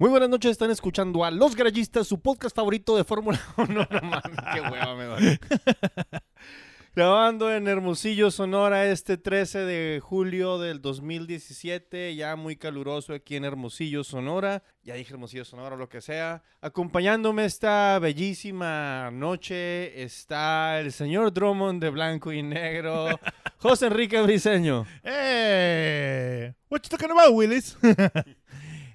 Muy buenas noches, están escuchando a Los Garayistas, su podcast favorito de Fórmula 1. No, no mames, qué hueva me va. Grabando en Hermosillo, Sonora, este 13 de julio del 2017, ya muy caluroso aquí en Hermosillo, Sonora. Ya dije Hermosillo, Sonora, lo que sea. Acompañándome esta bellísima noche está el señor Drummond de blanco y negro, José Enrique Briseño. ¡Eh! What you talking about, Willis?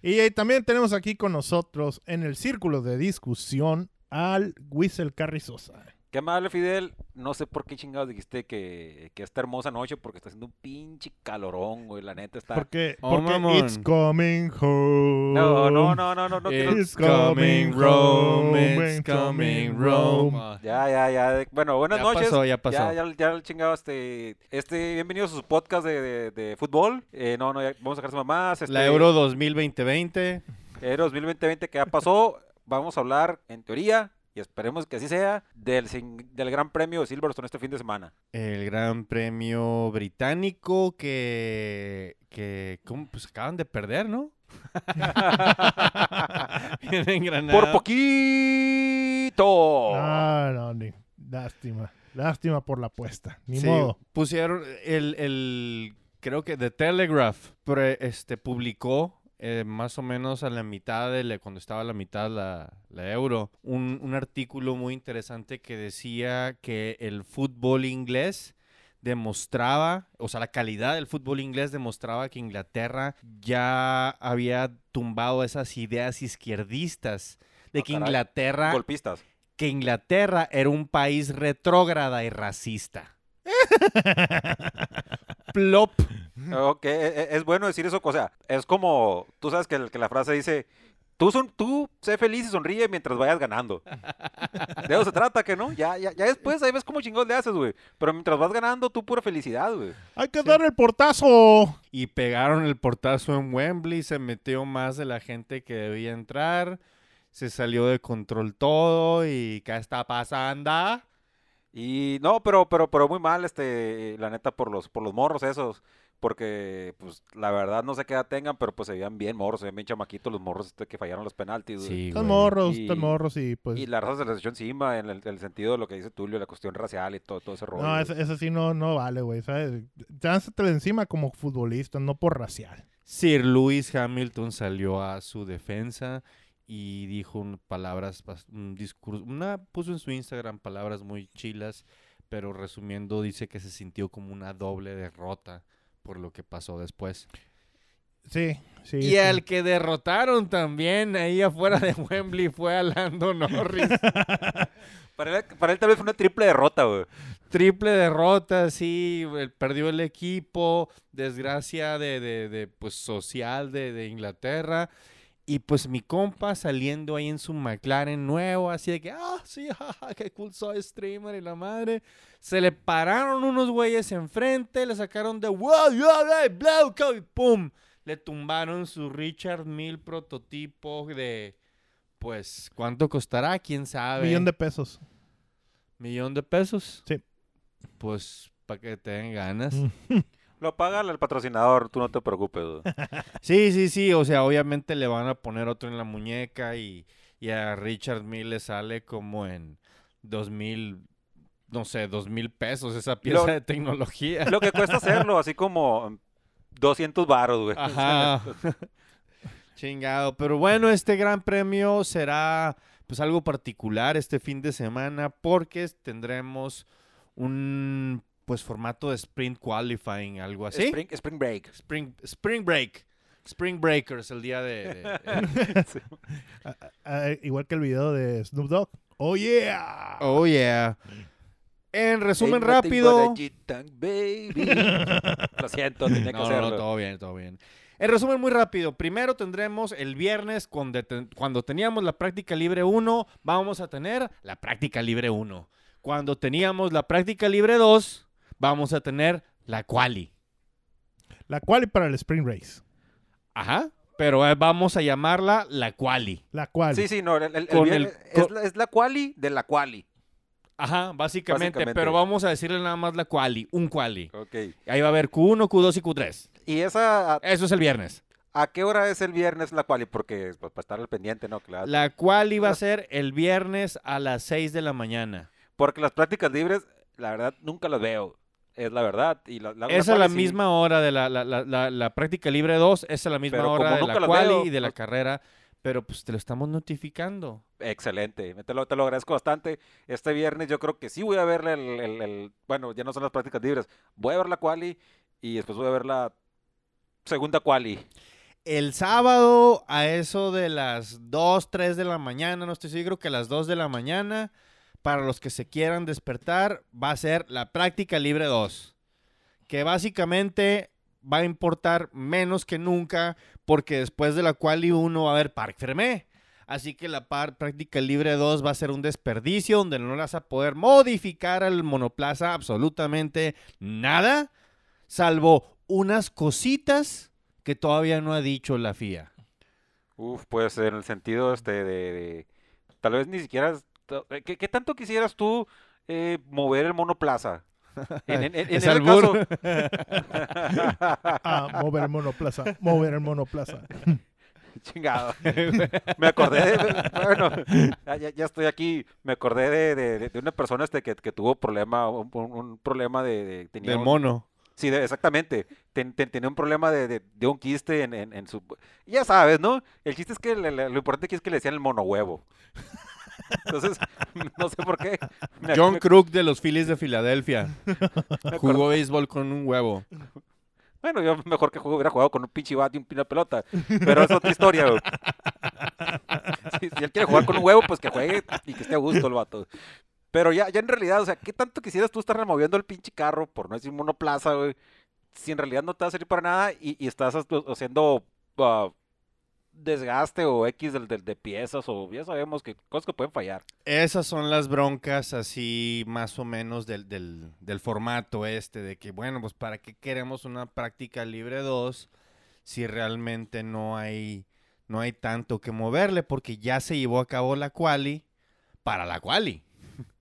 Y también tenemos aquí con nosotros en el círculo de discusión al Whistle Carrizosa. Qué amable, Fidel. No sé por qué chingados dijiste que, que esta hermosa noche, porque está haciendo un pinche calorón, güey. La neta está. Porque, Oh, porque mamón. it's coming home. No, no, no, no, no. no It's coming Rome, it's coming Rome. Ya, ya, ya. Bueno, buenas Ya noches. pasó, ya pasó. Ya, ya, ya el chingado, este, este, bienvenidos a su podcast de, de, de fútbol. Eh, no, no, ya vamos a sacar más. Este, La Euro 2020. Euro 2020 que ya pasó. Vamos a hablar, en teoría, y esperemos que así sea, del, del Gran Premio de Silverstone este fin de semana. El Gran Premio Británico que, que ¿cómo? pues acaban de perder, ¿no? Por poquito. Ah, no, ni- lástima. Lástima por la apuesta. Ni Sí, modo. Pusieron el, el- creo que The Telegraph pre- este, publicó eh, más o menos a la mitad de la- cuando estaba a la mitad la, la euro, un, un artículo muy interesante que decía que el fútbol inglés demostraba, o sea, la calidad del fútbol inglés demostraba que Inglaterra ya había tumbado esas ideas izquierdistas de Ah, que caray. Inglaterra Golpistas. que Inglaterra era un país retrógrada y racista. Plop. Ok, e- e- es bueno decir eso, o sea, es como, tú sabes que, el- que la frase dice, tú, son, tú sé feliz y sonríe mientras vayas ganando. De eso se trata, que no? Ya, ya, ya después ahí ves cómo chingón le haces, güey. Pero mientras vas ganando, tú pura felicidad, güey. Hay que dar el portazo. Y pegaron el portazo en Wembley, se metió más de la gente que debía entrar, se salió de control todo y ¿qué está pasando? Y no, pero, pero, pero muy mal, este, la neta, por los, por los morros esos. Porque, pues, la verdad no sé qué edad tengan, pero pues se veían bien morros, se veían bien chamaquitos los morros este, que fallaron los penaltis. Sí, Están morros, Y- están morros y pues... Y la raza se les echó encima en el, el sentido de lo que dice Tulio, la cuestión racial y todo, todo ese rollo. No, ese sí no, no vale, güey. ¿sabes? Encima como futbolista, no por racial. Sir Lewis Hamilton salió a su defensa y dijo un- palabras, un discurso, una, puso en su Instagram palabras muy chilas, pero resumiendo dice que se sintió como una doble derrota por lo que pasó después. Sí, sí. Y sí. al que derrotaron también ahí afuera de Wembley fue a Lando Norris. Para él, para él tal vez fue una triple derrota, güey. Triple derrota, sí, perdió el equipo, desgracia de, de- de, pues, social de, de Inglaterra. Y pues mi compa saliendo ahí en su McLaren nuevo, así de que, ah, sí, jaja, qué cool soy streamer y la madre. Se le pararon unos güeyes enfrente, le sacaron de, wow, yo, blow, co", y pum. Le tumbaron su Richard Mill prototipo de, pues, ¿cuánto costará? ¿Quién sabe? Millón de pesos. ¿Millón de pesos? Sí. Pues para que te den ganas. Lo paga el patrocinador, tú no te preocupes. Sí, sí, sí. O sea, obviamente le van a poner otro en la muñeca y, y a Richard Mill le sale como en dos mil, no sé, dos mil pesos esa pieza Lo- de tecnología. Lo que cuesta hacerlo, así como 200 varos, güey. Ajá. Chingado. Pero bueno, este gran premio será pues algo particular este fin de semana porque tendremos un pues formato de sprint qualifying, algo así. Spring, spring break. Spring, Spring Break. Spring Breakers, el día de... de- Ah, ah, igual que el video de Snoop Dogg. ¡Oh, yeah! oh, yeah. En resumen rápido... baby. Lo siento, tenía que No, no, hacerlo. no, todo bien, todo bien. En resumen muy rápido, primero tendremos el viernes cuando, cuando teníamos la práctica libre 1, vamos a tener la práctica libre 1. Cuando teníamos la práctica libre 2, vamos a tener la quali. La cual para el Spring Race. Ajá. Pero eh, vamos a llamarla la quali. La cual. Sí, sí, no. el- el- el Con viernes- el- es, la, es la quali de la quali. Ajá, básicamente, Básicamente. Pero vamos a decirle nada más la quali, un quali. Ok. Ahí va a haber Q1, Q2 y Q3. Y esa, a- Eso es el viernes. ¿A qué hora es el viernes la quali? Porque pues, para estar al pendiente, ¿no? Claro. La cual iba a ser el viernes a las 6 de la mañana. Porque las prácticas libres, la verdad, nunca las veo. Es la verdad. Y la, es quali la sí. misma hora de la, la, la, la- la práctica libre 2, esa es la misma Pero hora de la veo, y de la no- carrera, pero pues te lo estamos notificando. Excelente, te lo, te lo agradezco bastante. Este viernes yo creo que sí voy a ver el, el- el- bueno, ya no son las prácticas libres, voy a ver la quali y después voy a ver la segunda quali. El sábado a eso de las 2, 3 de la mañana, no estoy seguro que a las 2 de la mañana, para los que se quieran despertar, va a ser la práctica libre 2. Que básicamente va a importar menos que nunca, porque después de la quali 1 va a haber Parc Fermé. Así que la par- práctica libre 2 va a ser un desperdicio donde no le vas a poder modificar al monoplaza absolutamente nada, salvo unas cositas que todavía no ha dicho la FIA. Uf, pues en el sentido este de, tal vez ni siquiera, ¿qué, qué tanto quisieras tú eh, mover el monoplaza? En, en- en- en Es albur. caso, Ah, mover el monoplaza, mover el monoplaza. chingado. Me acordé de, bueno, ya, estoy aquí, me acordé de, de- de- una persona este que, que tuvo problema, un, problema de, de- tenía Del un- mono. Sí, de- exactamente. Ten- ten- tenía un problema de, de- de un quiste en, en- en su... Ya sabes, ¿no? El chiste es que le- le- lo importante aquí es que le decían el mono huevo. Entonces, no sé por qué. me- John me- Crook de los Phillies de Filadelfia. Jugó béisbol con un huevo. Bueno, yo mejor que juego- hubiera jugado con un pinche bat y un- una pelota. Pero es otra historia, güey. Si, si él quiere jugar con un huevo, pues que juegue y que esté a gusto el vato. Pero ya, ya en realidad, o sea, ¿qué tanto quisieras tú estar removiendo el pinche carro, por no decir monoplaza, güey? Si en realidad no te va a servir para nada y, y estás haciendo ah, desgaste o X del, del- de piezas o ya sabemos que cosas que pueden fallar. Esas son las broncas así más o menos del, del, del formato este, de que bueno, pues para qué queremos una práctica libre 2 si realmente no hay, no hay tanto que moverle, porque ya se llevó a cabo la quali para la quali.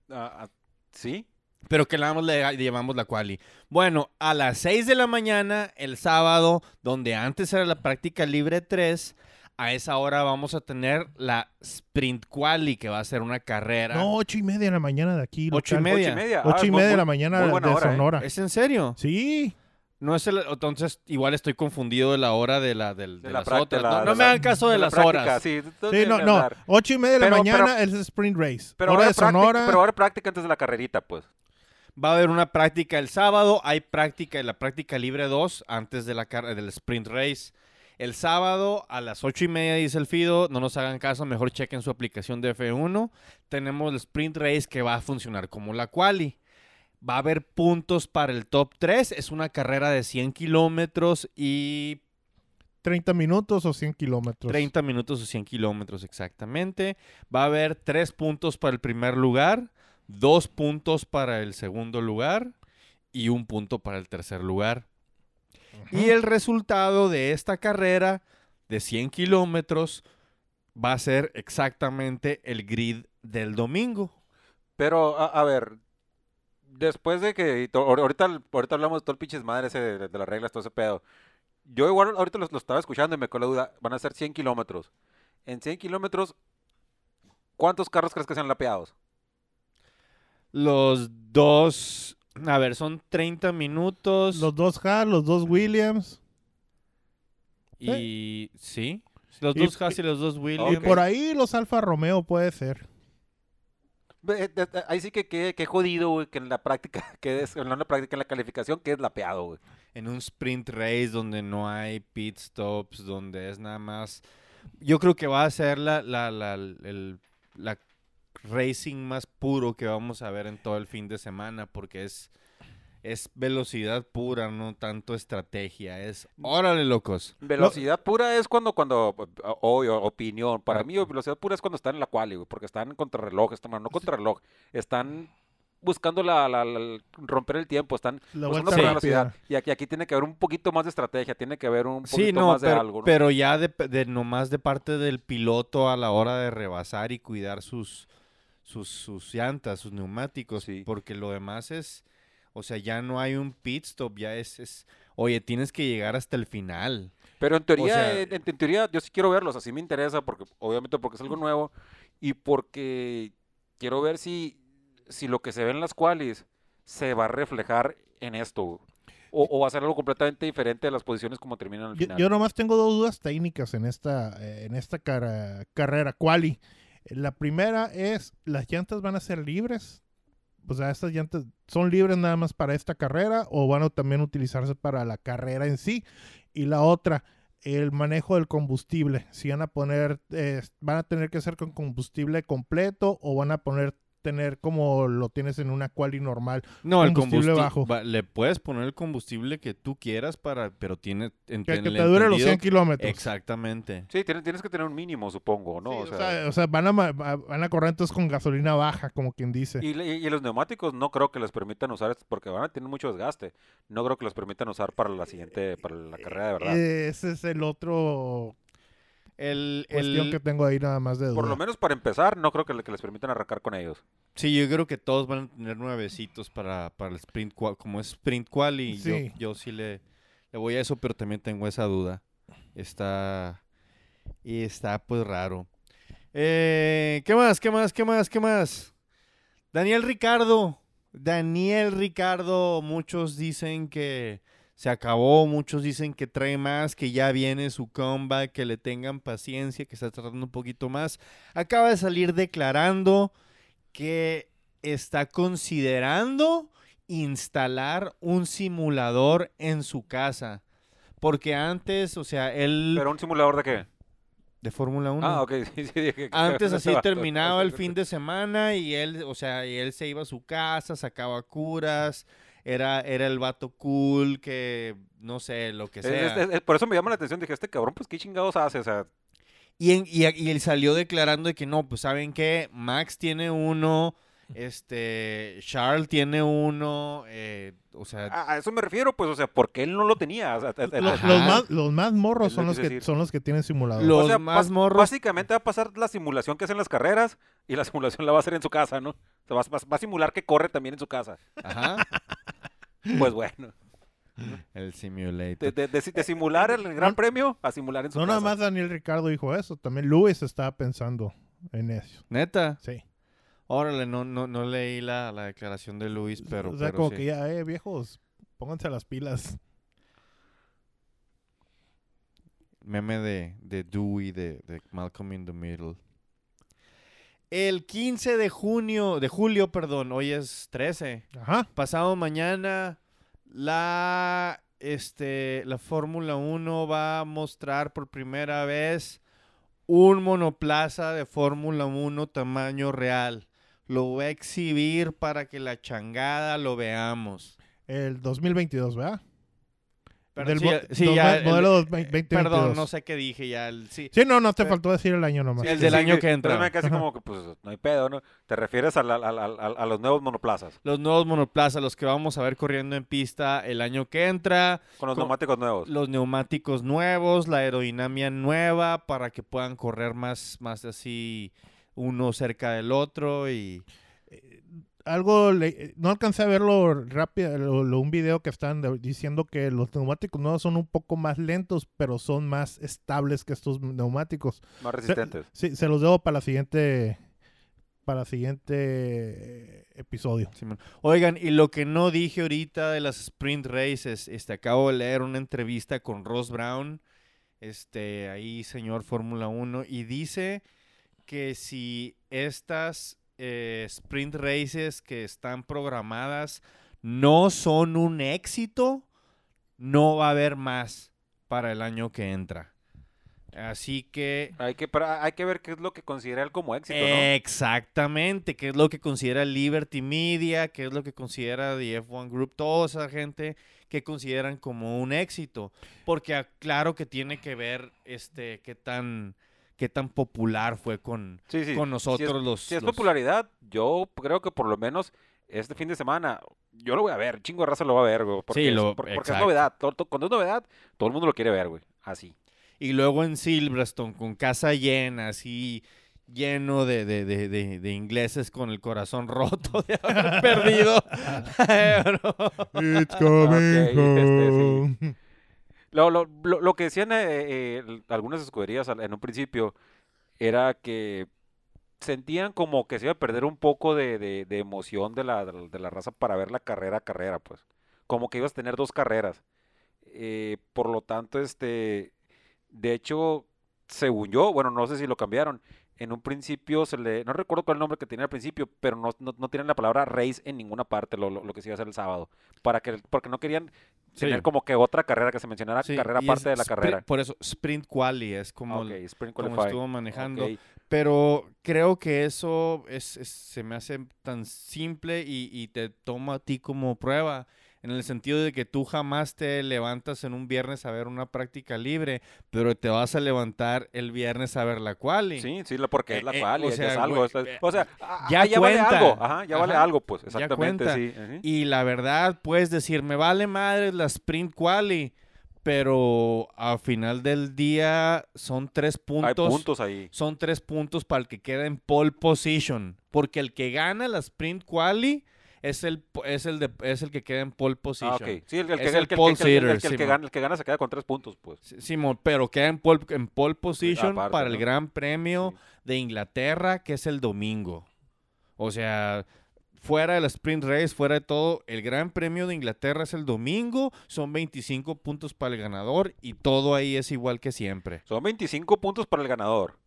Ah, ¿Sí? Pero que nada más le llevamos la quali. Bueno, a las 6 de la mañana, el sábado, donde antes era la práctica libre 3, a esa hora vamos a tener la sprint quali, que va a ser una carrera. No, ocho y media de la mañana de aquí. Ocho y local. media. Ocho y media. Ah, Ocho es y muy- media de la mañana muy de ¿eh? Sonora. ¿Es en serio? Sí. No es el, entonces igual estoy confundido de la hora de la del- de, De la las práctica, otras. la- no no de me hagan caso de, la las práctica, horas. Sí, Sí, no, no. Ocho y media de la Pero- mañana es el sprint race. Pero Hora ahora de Sonora. pero ahora práctica antes de la carrerita, pues. Va a haber una práctica el sábado, hay práctica en la práctica libre 2 antes de la car- del sprint race. El sábado a las ocho y media, dice el Fido, no nos hagan caso, mejor chequen su aplicación de F1. Tenemos el sprint race que va a funcionar como la quali. Va a haber puntos para el top 3. Es una carrera de 100 kilómetros y 30 minutos o 100 kilómetros. 30 minutos o 100 kilómetros exactamente. Va a haber 3 puntos para el primer lugar, 2 puntos para el segundo lugar y un punto para el tercer lugar. Y el resultado de esta carrera de 100 kilómetros va a ser exactamente el grid del domingo. Pero, a, a ver, después de que. Ahorita, ahorita hablamos de todo el pinches madre ese de, de las reglas, todo ese pedo. Yo igual ahorita lo, lo estaba escuchando y me quedó la duda. Van a ser 100 kilómetros. En 100 kilómetros, ¿cuántos carros crees que sean lapeados? Los dos, a ver, son 30 minutos Los dos Haas, los dos Williams. y sí, los Y- dos Haas y los dos Williams. Y por ahí los Alfa Romeo puede ser. Eh, eh, Ahí sí que qué qué jodido, güey, que en la práctica, que es, en la práctica, en la calificación, que es lapeado, güey. en un sprint race donde no hay pit stops, donde es nada más... Yo creo que va a ser la, la, la, el- la racing más puro que vamos a ver en todo el fin de semana, porque es, es velocidad pura, no tanto estrategia. Es, órale, locos. Velocidad pura es cuando, cuando, o- o- opinión, para Ah. mí velocidad pura es cuando están en la quali, güey, porque están en contrarreloj, están, bueno, no contrarreloj, están buscando la, la- la- el- romper el tiempo, están La buscando Sí. velocidad. Y aquí, aquí tiene que haber un poquito más de estrategia, tiene que haber un poquito Sí, no, más de pero, algo, ¿no? pero ya de, de nomás de parte del piloto a la hora de rebasar y cuidar sus, sus, sus llantas, sus neumáticos, Sí. porque lo demás es, o sea, ya no hay un pit stop, ya es, es oye, tienes que llegar hasta el final. Pero en teoría, sea- en, en teoría, yo sí quiero verlos, así me interesa, porque obviamente porque es algo nuevo y porque quiero ver si, si lo que se ve en las qualis se va a reflejar en esto. O, o va a ser algo completamente diferente de las posiciones como terminan al Yo, final. yo nomás tengo dos dudas técnicas en esta, eh, en esta cara- carrera, quali. La primera es, ¿las llantas van a ser libres? O sea, ¿estas llantas son libres nada más para esta carrera o van a también utilizarse para la carrera en sí? Y la otra, el manejo del combustible. Si van a poner, eh, van a tener que ser con combustible completo o van a poner tener como lo tienes en una quali normal. No, el Combustible bajo. va- le puedes poner el combustible que tú quieras para, pero tiene Que, ent- que te dure los entendido- 100 kilómetros. Exactamente. Sí, tienes, tienes que tener un mínimo, supongo, ¿no? Sí, o o, sea, sea, o sea, van, a, van a correr entonces con gasolina baja, como quien dice. y, y los neumáticos no creo que les permitan usar porque van a tener mucho desgaste. No creo que los permitan usar para la siguiente, para la carrera de verdad. Eh, Ese es el otro El, cuestión el- que tengo ahí nada más de duda. Por lo menos para empezar, no creo que, le- que les permitan arrancar con ellos. Sí, yo creo que todos van a tener nuevecitos para, para el sprint qual, como es sprint qual y yo- Sí. yo, sí le, le voy a eso, pero también tengo esa duda. Está y está pues raro. Eh, ¿Qué más? ¿Qué más? ¿Qué más? ¿Qué más? Daniel Ricardo. Daniel Ricardo, muchos dicen que se acabó, muchos dicen que trae más, que ya viene su comeback, que le tengan paciencia, que está tratando un poquito más. Acaba de salir declarando que está considerando instalar un simulador en su casa. Porque antes, o sea, él ¿Pero un simulador de qué? de Fórmula 1. Ah, ok. Sí, sí, Antes así terminaba el fin de semana y él, o sea, y él se iba a su casa, sacaba curas, era, era el vato cool que, no sé, lo que sea. es- es- por eso me llama la atención. Dije, este cabrón, pues, ¿qué chingados hace? O sea, Y, en- y, y él salió declarando de que no, pues saben qué, Max tiene uno, este, Charles tiene uno, eh, o sea, a, a eso me refiero, pues, o sea, porque él no lo tenía. O sea, Los, más, los más morros Es son los que decir. son los que tienen simulador. O los sea, más morros- Básicamente va a pasar la simulación que hacen las carreras y la simulación la va a hacer en su casa, ¿no? O sea, va, va- va a simular que corre también en su casa. ajá, Pues bueno, el simulator. de, de- de- de simular el gran premio a simular en su no casa. nada más Daniel Ricardo dijo eso, también Luis estaba pensando en eso. Neta, Sí. órale, no, no, no leí la, la declaración de Luis, pero, o sea, pero como sí. que ya, eh, viejos, pónganse las pilas. Meme de, de Dewey, de, de Malcolm in the Middle. El 15 de junio, de julio, perdón, hoy es 13. Ajá. Pasado mañana, la, este, la Fórmula 1 va a mostrar por primera vez un monoplaza de Fórmula 1 tamaño real. Lo va a exhibir para que la changada lo veamos. El 2022, ¿verdad? Pero Del sí, mo- sí, dos- ya, el- modelo 2022. Perdón, no sé qué dije ya. el- sí. Sí, no, no te Pero- faltó decir el año nomás. El del año que entra. Pero me casi Ajá. como que, pues, no hay pedo, ¿no? Te refieres a, la- a- a- a- a los nuevos monoplazas, los nuevos monoplazas, los que vamos a ver corriendo en pista el año que entra, con los Co- neumáticos nuevos. los neumáticos nuevos, la aerodinámica nueva para que puedan correr más, más así uno cerca del otro y Algo, le- no alcancé a verlo rápido, lo- lo- un video que están de- diciendo que los neumáticos nuevos son un poco más lentos, pero son más estables que estos neumáticos. Más Se- resistentes. sí, se los debo para la siguiente, para el siguiente episodio. Oigan, y lo que no dije ahorita de las sprint races, este, acabo de leer una entrevista con Ross Brown, este, ahí señor Fórmula 1, y dice que si estas eh, sprint races que están programadas no son un éxito, no va a haber más para el año que entra. Así que Hay que, hay que ver qué es lo que considera él como éxito, ¿no? Exactamente, qué es lo que considera Liberty Media, qué es lo que considera The F1 Group, toda esa gente que consideran como un éxito, porque ah, claro que tiene que ver este qué tan qué tan popular fue con, Sí, sí. con Si nosotros es, los, si es los- popularidad, yo creo que por lo menos este fin de semana, yo lo voy a ver, chingo de raza lo va a ver, güey. Porque, Sí, es- lo- por- porque es novedad. todo- todo- cuando es novedad, todo el mundo lo quiere ver, güey. Así. y luego en Silverstone con casa llena, así lleno de, de, de, de, de ingleses con el corazón roto de haber perdido. It's coming Ok, este, sí. Lo, lo, lo, que decían eh, eh, algunas escuderías en un principio era que sentían como que se iba a perder un poco de, de- de emoción de la, de la raza para ver la carrera a carrera, pues. Como que ibas a tener dos carreras. Eh, por lo tanto, este, de hecho, según yo, bueno, no sé si lo cambiaron. En un principio se le, no recuerdo cuál el nombre que tenía al principio, pero no, no, no tienen la palabra race en ninguna parte, lo, lo, lo que se iba a hacer el sábado. Para que, porque no querían tener Sí. como que otra carrera que se mencionara, Sí, carrera aparte de la carrera. Por eso, sprint quali es como, ok, el- Sprint como Qualify. estuvo manejando. Pero creo que eso es, es- se me hace tan simple y, y te toma a ti como prueba. En el sentido de que tú jamás te levantas en un viernes a ver una práctica libre, pero te vas a levantar el viernes a ver la quali. Sí, sí, porque Eh, es la eh, cual, o es, sea, algo. güey, es- eh, o sea, ah, ya ah, ya vale algo. Ajá, ya vale algo, pues, exactamente, sí. Y la verdad, puedes decir, me vale madre la sprint quali, pero al final del día son tres Hay puntos. puntos ahí. Son tres puntos para el que queda en pole position. Porque el que gana la sprint quali es el, es el, de, es el que queda en pole Ah, position. Sí, el, el que, Es el pole sitter, el gana, el que gana se queda con tres puntos, pues. Simón, pero queda en pole, en pole position aparte, para el ¿no? Gran Premio Sí. de Inglaterra, que es el domingo. O sea, fuera de la sprint race, fuera de todo, el Gran Premio de Inglaterra es el domingo, son 25 puntos para el ganador y todo ahí es igual que siempre. Son 25 puntos para el ganador.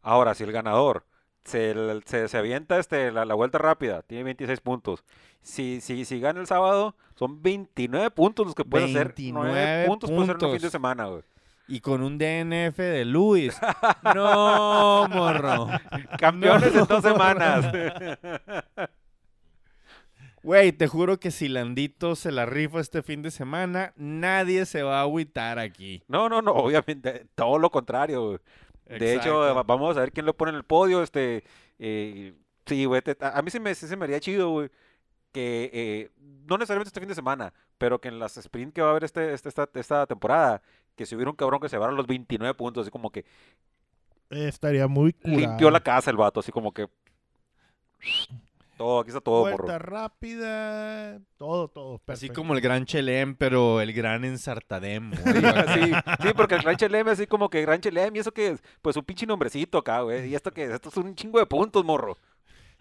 Ahora, si el ganador se, se, se avienta este, la, la vuelta rápida, tiene 26 puntos. Si, si, si gana el sábado, son 29 puntos los que puede hacer. 9 29 puntos puede ser en un fin de puntos. semana, güey. Y con un DNF de Luis. no, morro. Campeones en dos semanas. Güey, te juro que si Landito se la rifa este fin de semana, nadie se va a agüitar aquí. No, no, no, obviamente, todo lo contrario. güey. De hecho, Exacto. vamos a ver quién lo pone en el podio. Este, eh, sí, güey, te- a a mí se me, sí se me haría chido, güey, que eh, no necesariamente este fin de semana, pero que en las sprint que va a haber este, este- esta, esta temporada, que si hubiera un cabrón que se llevara los 29 puntos, así como que Estaría muy curado. limpió la casa el vato, así como que todo, aquí está todo, morro. Vuelta rápida, todo, todo. Así como el gran Chelem, pero el gran ensartadem. Sí, sí, sí, porque el Gran Chelem, así como que Gran Chelem, y eso que es, pues un pinche nombrecito acá, güey. Y esto que es, esto es un chingo de puntos, morro.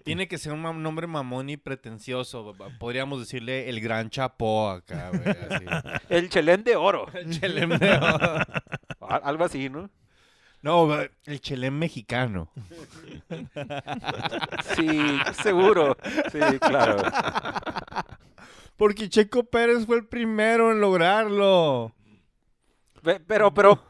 Tiene que ser un nombre mamón y pretencioso. Podríamos decirle el gran Chapó acá, güey. así. El Chelem de oro. El Chelem de oro. Al- Algo así, ¿no? No, el Chelem mexicano. Sí, seguro. Sí, claro. Porque Checo Pérez fue el primero en lograrlo. Pero, pero,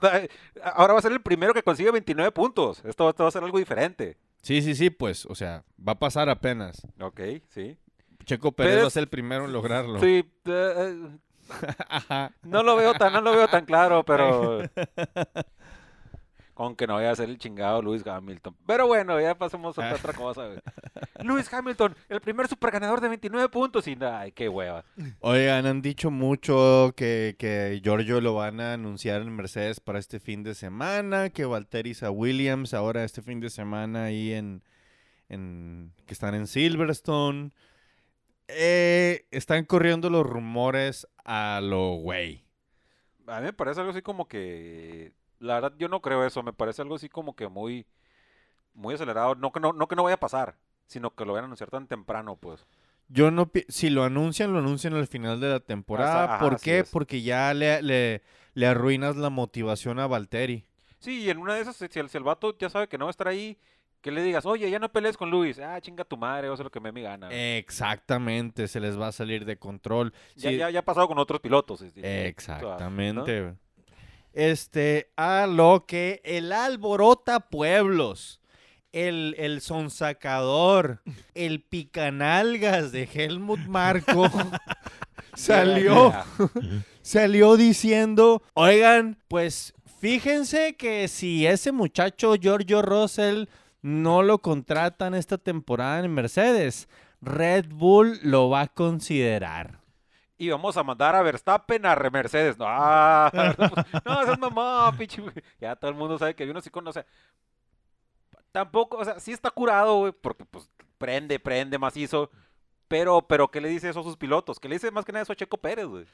ahora va a ser el primero que consigue 29 puntos. Esto, esto va a ser algo diferente. Sí, sí, sí, pues, o sea, va a pasar apenas. Ok, sí. Checo Pérez Pérez- va a ser el primero en lograrlo. Sí, eh, eh, Ajá. no lo veo tan, no lo veo tan claro, pero... Con que no vaya a ser el chingado Lewis Hamilton. Pero bueno, ya pasemos a otra cosa. güey. Lewis Hamilton, el primer superganador de 29 puntos. Y ay, qué hueva. Oigan, han dicho mucho que, que Giorgio lo van a anunciar en Mercedes para este fin de semana, que Valteris a Williams ahora este fin de semana ahí en, en que están en Silverstone. Eh, están corriendo los rumores a lo güey. A mí me parece algo así como que... La verdad, yo no creo eso. Me parece algo así como que muy... Muy acelerado. No que no, no que no vaya a pasar, sino que lo vayan a anunciar tan temprano, pues. Yo no, si lo anuncian, lo anuncian al final de la temporada. ajá, ¿Por qué? Porque ya le, le, le arruinas la motivación a Valtteri. Sí, y en una de esas, si el, si el vato ya sabe que no va a estar ahí, que le digas, oye, ya no pelees con Luis. Ah, chinga tu madre, o sea lo que me mi gana. Exactamente, se les va a salir de control. ya, Sí, ya, ya ha pasado con otros pilotos. decir, o sea, Exactamente. Este, a lo que el alborota pueblos, el, el sonsacador, el picanalgas de Helmut Marco salió, salió diciendo, oigan, pues fíjense que si ese muchacho Giorgio Russell no lo contratan esta temporada en Mercedes, Red Bull lo va a considerar. Y vamos a mandar a Verstappen a re- Mercedes. No, ah, no, esa es mamá, pinche. güey. Ya todo el mundo sabe que uno sí conoce. Tampoco, o sea, sí está curado, güey, porque pues prende, prende macizo. Pero, pero, ¿qué le dice eso a sus pilotos? ¿Qué le dice más que nada eso a Checo Pérez, güey?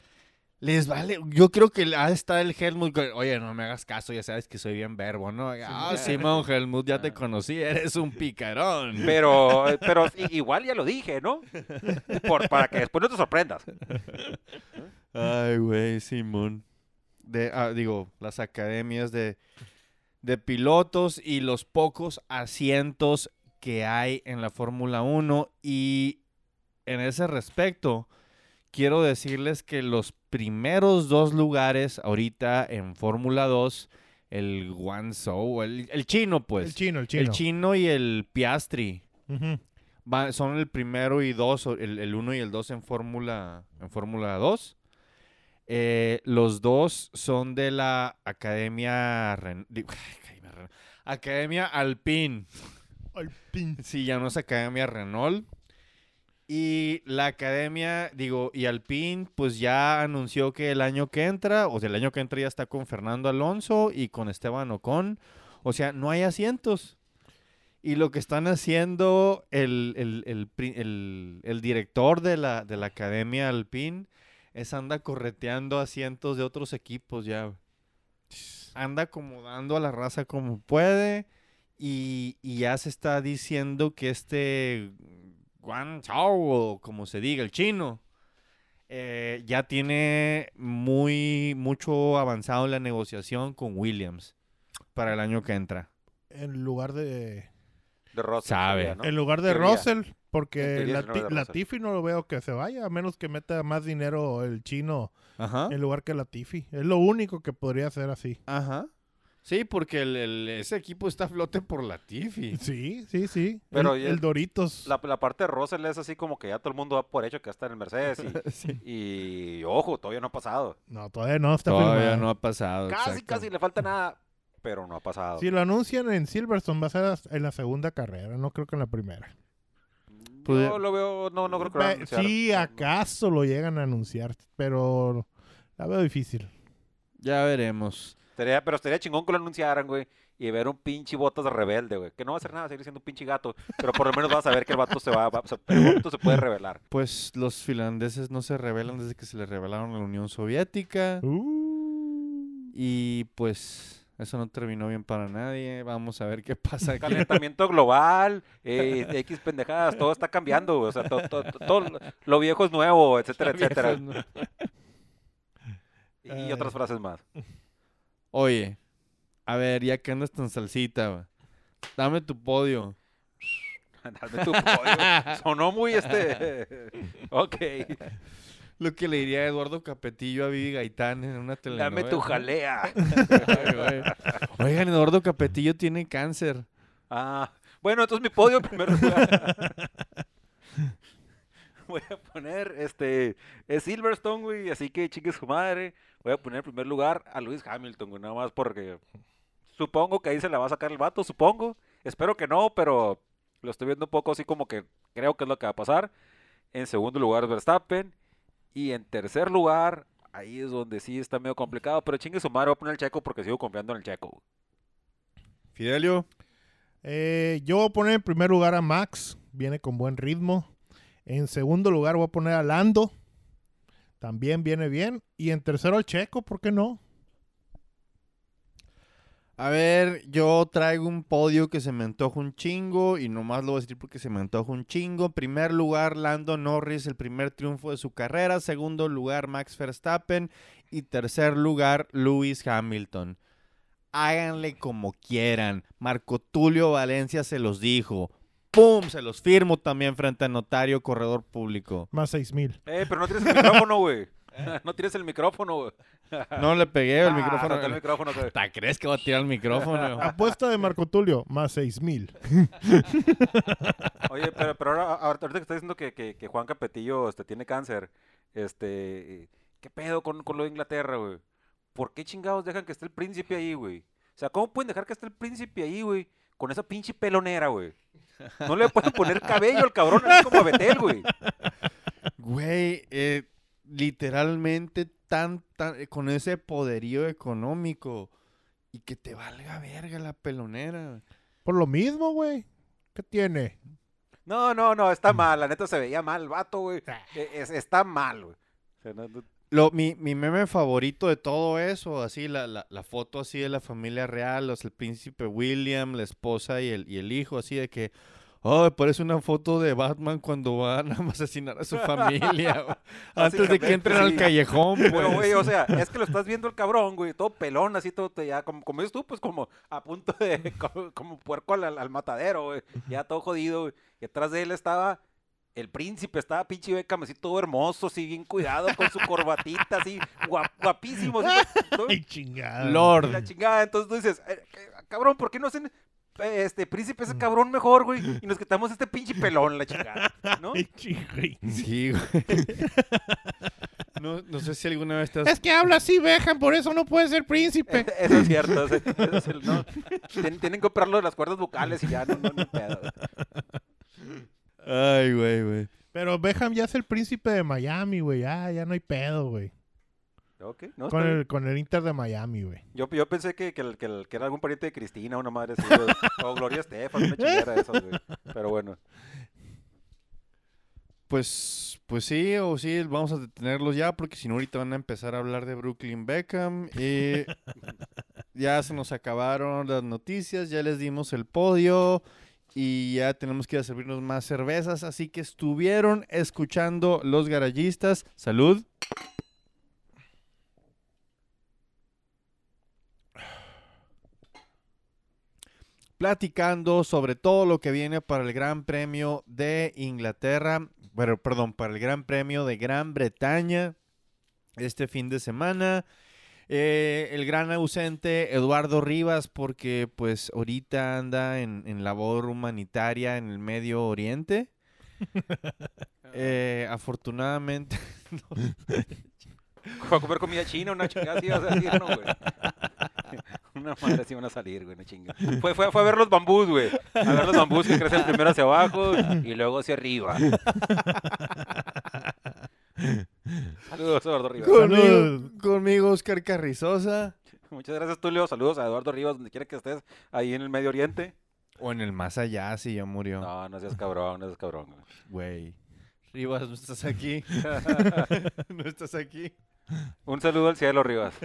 Les vale, yo creo que ha estar el Helmut, oye, no me hagas caso, ya sabes que soy bien verbo, ¿no? Ah, Simón Helmut, ya te conocí, eres un picarón. Pero, pero igual ya lo dije, ¿no? Por, para que después no te sorprendas. Ay, güey, Simón. De, ah, digo, las academias de, de pilotos y los pocos asientos que hay en la Fórmula 1. Y en ese respecto, quiero decirles que los primeros dos lugares ahorita en Fórmula 2, el Guangzhou, el, el chino, pues. el chino, el chino. El chino y el Piastri. Va- son el primero y dos, el, el uno y el dos en Fórmula en Fórmula 2. Eh, los dos son de la Academia Ren- Academia Alpine. Al pin. Sí, ya no es Academia Renault. Y la Academia, digo, y Alpine, pues ya anunció que el año que entra, o sea, el año que entra ya está con Fernando Alonso y con Esteban Ocon. O sea, no hay asientos. Y lo que están haciendo el, el- el el- director de la, de la Academia Alpine es anda correteando asientos de otros equipos ya. Anda acomodando a la raza como puede. Y, y ya se está diciendo que este Guan Chao, o como se diga, el chino, eh, ya tiene muy mucho avanzado la negociación con Williams para el año que entra. En lugar de De Russell. Sabe. sería, ¿no? en lugar de Teoría. Russell, porque la, Russell. Latifi no lo veo que se vaya, a menos que meta más dinero el chino Ajá. en lugar que Latifi. Es lo único que podría hacer así. Ajá. Sí, porque el- el- ese equipo está a flote por la Tiffy. Sí, sí, sí. Pero el, Doritos. La, la parte de Russell es así como que ya todo el mundo da por hecho que está en el Mercedes. Y, Sí. y, ojo, todavía no ha pasado. No, todavía no está Todavía no ha pasado. Casi, exacto. casi le falta nada, pero no ha pasado. Si lo anuncian en Silverstone va a ser en la segunda carrera, no creo que en la primera. Pude- Yo lo veo, no, no creo que lo vayan a anunciar. sí, No, no. acaso lo llegan a anunciar, pero la veo difícil. Ya veremos. Estaría- pero estaría chingón que lo anunciaran, güey. Y ver un pinche botas de rebelde, güey. Que no va a hacer nada, seguir siendo un pinche gato. Pero por lo menos vas a ver que el vato se va, va- se- el vato se puede revelar. Pues los finlandeses no se rebelan desde que se les rebelaron a la Unión Soviética. Uh. Y pues eso no terminó bien para nadie. Vamos a ver qué pasa aquí. Calentamiento global, eh, X pendejadas, todo está cambiando, güey. O sea, to- to- to- todo lo viejo es nuevo, etcétera, etcétera. Y Ay. otras frases más. Oye, a ver, ya que andas tan salsita, dame tu podio. Dame tu pollo. Sonó muy este. ok. Lo que le diría Eduardo Capetillo a Vivi Gaitán en una telenovela. Dame tu jalea. Oigan, Eduardo Capetillo tiene cáncer. Ah, bueno, entonces mi podio en primer lugar. Voy a poner, este, es Silverstone, güey, así que chique su madre. Voy a poner en primer lugar a Luis Hamilton, güey, nada más porque supongo que ahí se la va a sacar el vato, supongo. Espero que no, pero lo estoy viendo un poco así como que creo que es lo que va a pasar. En segundo lugar, Verstappen. Y en tercer lugar, ahí es donde sí está medio complicado, pero chingue su madre, voy a poner el checo porque sigo confiando en el checo. Fidelio. Eh, yo voy a poner en primer lugar a Max, viene con buen ritmo. En segundo lugar voy a poner a Lando, también viene bien. Y en tercero al Checo, ¿por qué no? A ver, yo traigo un podio que se me antoja un chingo y nomás lo voy a decir porque se me antoja un chingo. Primer lugar, Lando Norris, el primer triunfo de su carrera. Segundo lugar, Max Verstappen. Y tercer lugar, Lewis Hamilton. Háganle como quieran. Marco Tulio Valencia se los dijo. ¡Pum! Se los firmo también frente al notario corredor público. Más seis mil. Eh, pero no tienes el micrófono, güey. No tienes el micrófono, güey. No le pegué el Ah, micrófono. el micrófono, güey. ¿Hasta crees que va a tirar el micrófono? Apuesta de Marco Tulio, más seis mil. Oye, pero, pero ahora, ahorita ahorita que estás diciendo que, que, que Juan Capetillo este, tiene cáncer, este, ¿qué pedo con, con lo de Inglaterra, güey? ¿Por qué chingados dejan que esté el príncipe ahí, güey? O sea, ¿cómo pueden dejar que esté el príncipe ahí, güey? Con esa pinche pelonera, güey. No le pueden poner cabello al cabrón así como a Betel, güey. Güey, eh, literalmente tan, tan, eh, con ese poderío económico y que te valga verga la pelonera. Por lo mismo, güey. ¿Qué tiene? No, no, no, está mal. La neta se veía mal el vato, güey. E- es- está mal, güey. O sea, no- no- Lo, mi, mi meme favorito de todo eso, así la, la, la foto así de la familia real, los, el príncipe William, la esposa y el, y el hijo, así de que, oh, parece una foto de Batman cuando van a asesinar a su familia, antes de que entren al callejón, pues. Pero, güey, o sea, es que lo estás viendo el cabrón, güey, todo pelón, así todo, ya, como, como dices tú, pues como a punto de, como, como puerco al, al matadero, güey, ya todo jodido, güey. Y atrás de él estaba el príncipe, estaba pinche Beckham, así todo hermoso, así bien cuidado, con su corbatita, así, guap- guapísimo, así, Ay, chingada. Lord. la chingada, entonces tú dices, eh, eh, cabrón, ¿por qué no hacen eh, este príncipe ese cabrón mejor, güey? Y nos quitamos este pinche pelón, la chingada, ¿no? Ay. Sí, güey. No, no sé si alguna vez te has... Es que habla así, Bejan, por eso no puede ser príncipe. Eso es cierto. ese- ese es el- no. Tien- tienen que operarlo de las cuerdas vocales y ya no, no, no hay pedo. Ay, güey, güey. Pero Beckham ya es el príncipe de Miami, güey. Ya, ya no hay pedo, güey. Ok, no, Con el, con el Inter de Miami, güey. Yo, yo pensé que, que, el- que, que era algún pariente de Cristina, una madre así. O Gloria Estefan, una chingadera de esas, güey. Pero bueno. Pues, pues sí, o sí, vamos a detenerlos ya, porque si no ahorita van a empezar a hablar de Brooklyn Beckham. Y ya se nos acabaron las noticias, ya les dimos el podio y ya tenemos que ir a servirnos más cervezas. Así que estuvieron escuchando los garayistas. Salud. Platicando sobre todo lo que viene para el Gran Premio de Inglaterra, perdón, para el Gran Premio de Gran Bretaña este fin de semana. Eh, el gran ausente Eduardo Rivas porque pues ahorita anda en, en labor humanitaria en el Medio Oriente. Eh, afortunadamente Fue a comer comida china, una chingada así, vas a decir, no, güey. Una madre así van a salir, güey, una chinga. Fue, fue, fue a ver los bambús, güey. A ver los bambús que crecen primero hacia abajo y luego hacia arriba. Saludos, Eduardo Rivas. conmigo, Saludos. conmigo Oscar Carrizosa Muchas gracias, Tulio. Saludos a Eduardo Rivas, donde quiera que estés, ahí en el Medio Oriente. o en el más allá si ya murió. No, no seas cabrón, no seas cabrón. güey. Rivas, no estás aquí. no estás aquí. Un saludo al cielo, Rivas.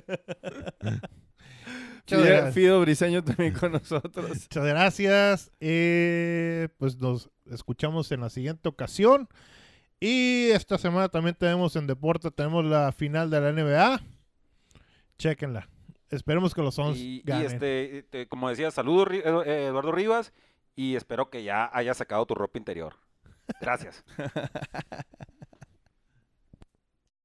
Fido. Fido Briseño también con nosotros. Muchas gracias. Eh, pues nos escuchamos en la siguiente ocasión. Y esta semana también tenemos en deporte, tenemos la final de la NBA. Chequenla. Esperemos que los Suns Y, y, ganen. este, este, como decía, saludos, eh, Eduardo Rivas. Y espero que ya hayas sacado tu ropa interior. Gracias.